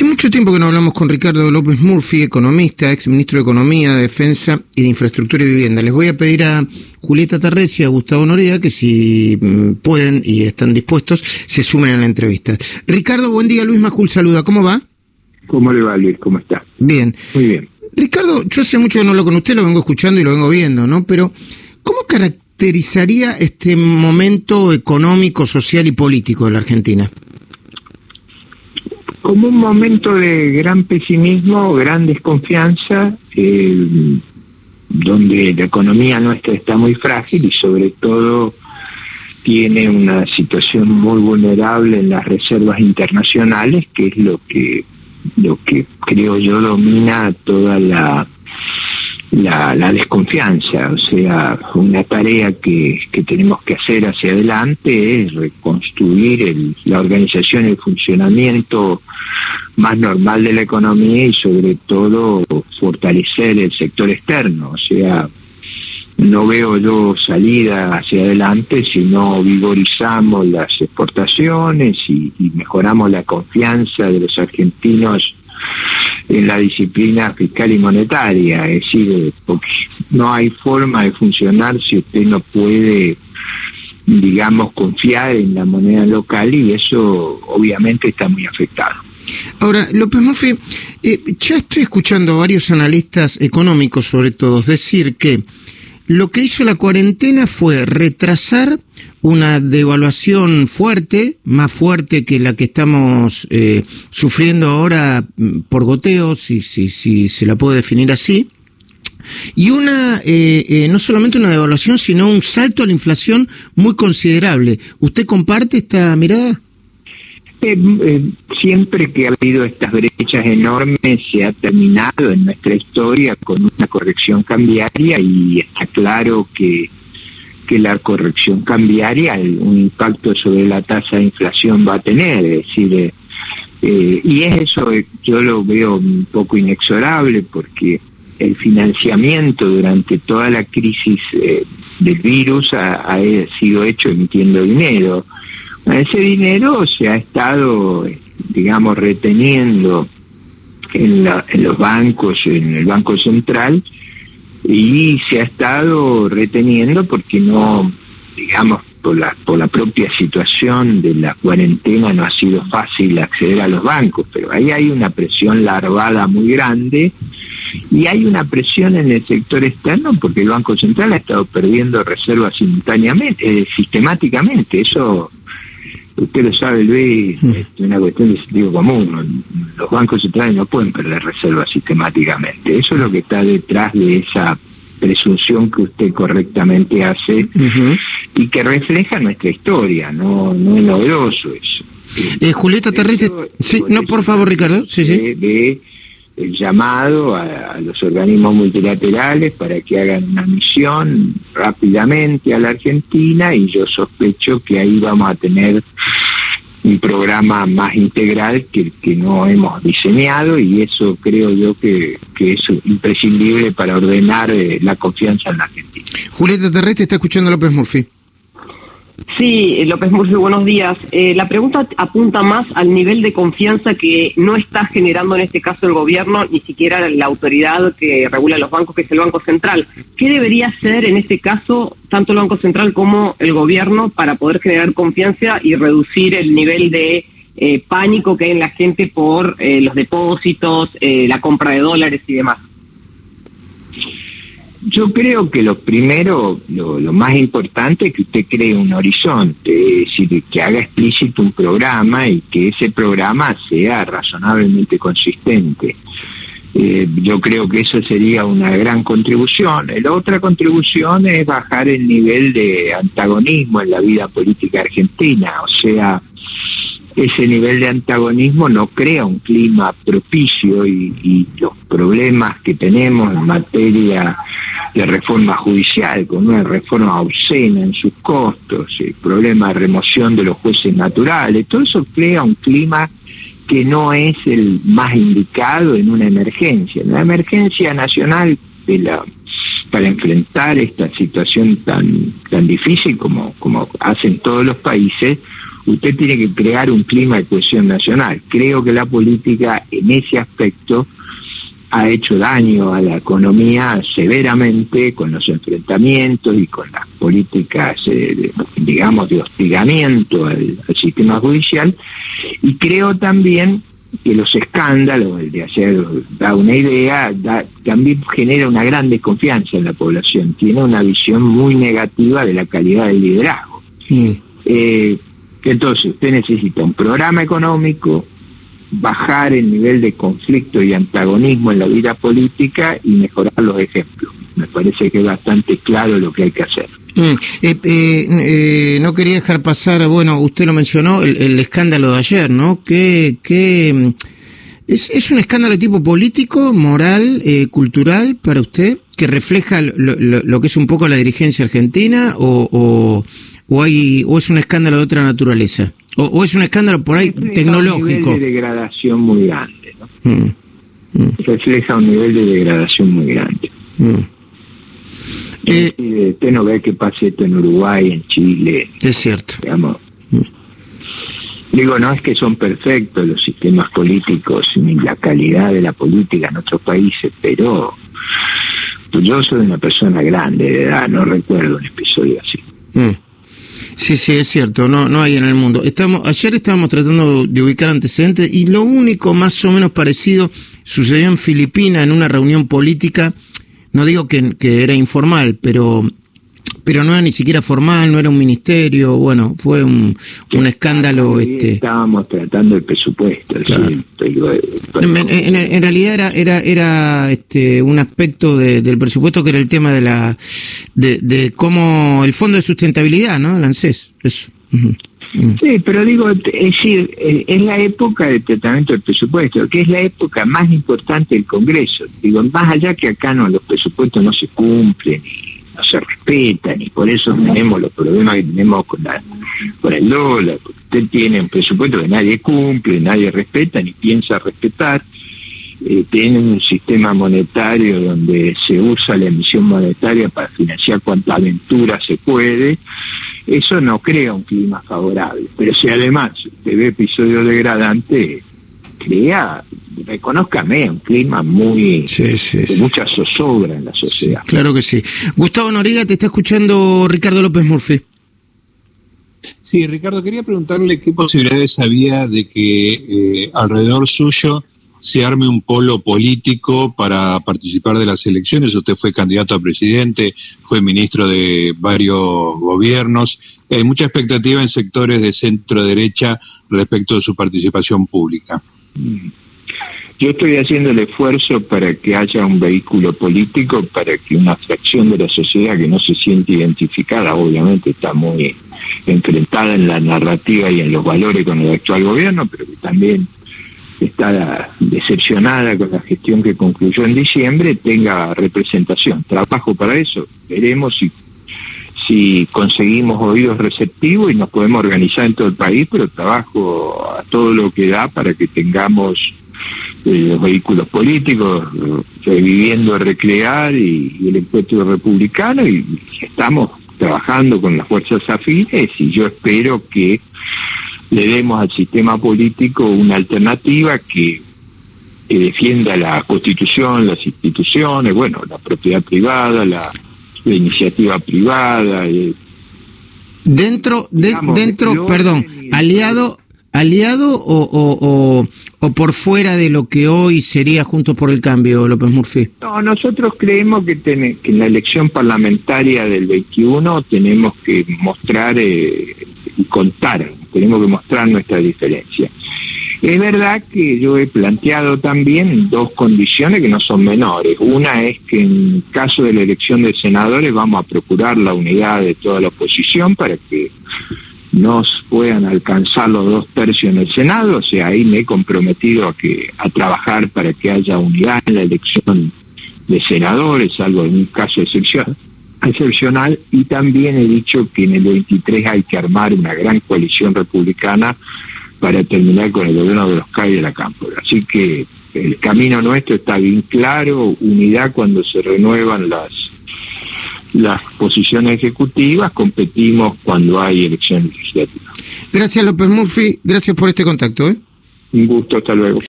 Hace mucho tiempo que no hablamos con Ricardo López Murphy, economista, ex ministro de Economía, de Defensa y de Infraestructura y Vivienda. Les voy a pedir a Julieta Tarrés y a Gustavo Norea que si mm, pueden y están dispuestos se sumen a la entrevista. Ricardo, buen día. Luis Majul saluda. ¿Cómo va? ¿Cómo le va, Luis? ¿Cómo está? Bien. Muy bien. Ricardo, yo hace mucho que no hablo con usted, lo vengo escuchando y lo vengo viendo, ¿no? Pero, ¿cómo caracterizaría este momento económico, social y político de la Argentina? Como un momento de gran pesimismo, gran desconfianza, eh, donde la economía nuestra está muy frágil y sobre todo tiene una situación muy vulnerable en las reservas internacionales, que es lo que lo que creo yo domina toda la la, la, desconfianza, o sea, una tarea que, que, tenemos que hacer hacia adelante es reconstruir el, la organización y el funcionamiento más normal de la economía y sobre todo fortalecer el sector externo, o sea, no veo yo salida hacia adelante si no vigorizamos las exportaciones y, y mejoramos la confianza de los argentinos en la disciplina fiscal y monetaria, es decir, porque no hay forma de funcionar si usted no puede, digamos, confiar en la moneda local y eso obviamente está muy afectado. Ahora, López Murphy, eh, ya estoy escuchando a varios analistas económicos, sobre todo, decir que lo que hizo la cuarentena fue retrasar una devaluación fuerte, más fuerte que la que estamos eh, sufriendo ahora mm, por goteo, si, si, si se la puede definir así, y una, eh, eh, no solamente una devaluación, sino un salto a la inflación muy considerable. ¿Usted comparte esta mirada? Eh, eh, siempre que ha habido estas brechas enormes se ha terminado en nuestra historia con una corrección cambiaria y está claro que, que la corrección cambiaria un impacto sobre la tasa de inflación va a tener, es decir, eh, y es eso, yo lo veo un poco inexorable porque el financiamiento durante toda la crisis del virus ha sido hecho emitiendo dinero. Ese dinero se ha estado, digamos, reteniendo en, en los bancos, en el Banco Central, y se ha estado reteniendo porque no, digamos, por la, por la propia situación de la cuarentena no ha sido fácil acceder a los bancos, pero ahí hay una presión larvada muy grande y hay una presión en el sector externo porque el Banco Central ha estado perdiendo reservas simultáneamente, eh, sistemáticamente. Eso usted lo sabe, Luis, mm. es una cuestión de sentido común. Los bancos centrales no pueden perder reservas sistemáticamente. Eso es lo que está detrás de esa presunción que usted correctamente hace y que refleja nuestra historia, no, no es novedoso eso. Eh, Julieta Terrestre, sí, no, por favor, Ricardo, sí, sí el llamado a, los organismos multilaterales para que hagan una misión rápidamente a la Argentina y yo sospecho que ahí vamos a tener un programa más integral que que no hemos diseñado y eso creo yo que, que es imprescindible para ordenar eh, la confianza en la Argentina. Julieta Terrestre está escuchando López Murphy. Sí, López Murphy, buenos días. Eh, la pregunta apunta más al nivel de confianza que no está generando en este caso el gobierno, ni siquiera la autoridad que regula los bancos, que es el Banco Central. ¿Qué debería hacer en este caso tanto el Banco Central como el gobierno para poder generar confianza y reducir el nivel de eh, pánico que hay en la gente por eh, los depósitos, la compra de dólares y demás? Yo creo que lo primero, lo, más importante es que usted cree un horizonte, es decir, que haga explícito un programa y que ese programa sea razonablemente consistente. Eh, yo creo que eso sería una gran contribución. La otra contribución es bajar el nivel de antagonismo en la vida política argentina, o sea, ese nivel de antagonismo no crea un clima propicio y, y los problemas que tenemos en materia de reforma judicial, con una reforma obscena en sus costos, el problema de remoción de los jueces naturales, todo eso crea un clima que no es el más indicado en una emergencia. En la emergencia nacional de la, para enfrentar esta situación tan, tan difícil como, como hacen todos los países, usted tiene que crear un clima de cohesión nacional. Creo que la política en ese aspecto ha hecho daño a la economía severamente con los enfrentamientos y con las políticas, eh, digamos, de hostigamiento al, sistema judicial. Y creo también que los escándalos, el de hacer, da una idea, también genera una gran desconfianza en la población, tiene una visión muy negativa de la calidad del liderazgo. Eh, entonces, usted necesita un programa económico, bajar el nivel de conflicto y antagonismo en la vida política y mejorar los ejemplos. Me parece que es bastante claro lo que hay que hacer. Mm, eh, eh, eh, no quería dejar pasar, bueno, usted lo mencionó, el, escándalo de ayer, ¿no? Que, que mm, es, es, un escándalo de tipo político, moral, cultural para usted, que refleja lo, lo, que es un poco la dirigencia argentina o, o, o, hay, o es un escándalo de otra naturaleza. O, es un escándalo por ahí tecnológico. Un nivel de degradación muy grande, ¿no? Mm, mm. Refleja un nivel de degradación muy grande. Mm. Eh, usted no ve que pase esto en Uruguay, en Chile. Es cierto. Digamos. Digo, no es que son perfectos los sistemas políticos ni la calidad de la política en otros países, pero pues yo soy una persona grande de edad, no recuerdo un episodio así. Sí, sí, es cierto, no, no hay en el mundo. Estamos, ayer estábamos tratando de ubicar antecedentes y lo único más o menos parecido sucedió en Filipinas en una reunión política, no digo que, que era informal, pero pero no era ni siquiera formal, no era un ministerio, bueno, fue un, un escándalo. este Estábamos tratando el presupuesto. en, realidad era era era este un aspecto del presupuesto que era el tema de la de, de cómo el fondo de sustentabilidad, ¿no? El ANSES, eso. Sí, pero digo, es decir, eh, es la época de tratamiento del presupuesto, que es la época más importante del Congreso. Digo, más allá que acá no los presupuestos no se cumplen no se respetan y por eso tenemos los problemas que tenemos con, la, con el dólar. Porque usted tiene un presupuesto que nadie cumple, nadie respeta ni piensa respetar. Eh, tiene un sistema monetario donde se usa la emisión monetaria para financiar cuanta aventura se puede. Eso no crea un clima favorable. Pero si además usted ve episodios degradantes, crea reconozcame, un clima muy de mucha zozobra en la sociedad. claro que sí. Gustavo Noriga, te está escuchando Ricardo López Murphy. Sí, Ricardo, quería preguntarle qué posibilidades había de que eh, alrededor suyo se arme un polo político para participar de las elecciones. Usted fue candidato a presidente, fue ministro de varios gobiernos. Hay mucha expectativa en sectores de centro derecha respecto de su participación pública. Yo estoy haciendo el esfuerzo para que haya un vehículo político, para que una fracción de la sociedad que no se siente identificada, obviamente está muy enfrentada en la narrativa y en los valores con el actual gobierno, pero que también está decepcionada con la gestión que concluyó en diciembre, tenga representación. Trabajo para eso. Veremos si, si conseguimos oídos receptivos y nos podemos organizar en todo el país, pero trabajo a todo lo que da para que tengamos los vehículos políticos, reviviendo Recrear y, el encuentro republicano y estamos trabajando con las fuerzas afines y yo espero que le demos al sistema político una alternativa que, defienda la constitución, las instituciones, bueno, la propiedad privada, la, iniciativa privada. Eh, dentro, de, dentro, perdón, aliado aliado o, o, o, por fuera de lo que hoy sería Juntos por el Cambio, López Murphy? No, nosotros creemos que, que en la elección parlamentaria del 21 tenemos que mostrar eh, y contar, tenemos que mostrar nuestra diferencia. Es verdad que yo he planteado también dos condiciones que no son menores. Una es que en caso de la elección de senadores vamos a procurar la unidad de toda la oposición para que no puedan alcanzar los dos tercios en el Senado, o sea, ahí me he comprometido a que a trabajar para que haya unidad en la elección de senadores, algo en un caso excepcional, excepcional, y también he dicho que en el 23 hay que armar una gran coalición republicana para terminar con el gobierno de los CAI de la Cámpora. Así que el camino nuestro está bien claro, unidad cuando se renuevan las las posiciones ejecutivas, competimos cuando hay elecciones legislativas. Gracias López Murphy, gracias por este contacto. ¿eh? Un gusto, hasta luego.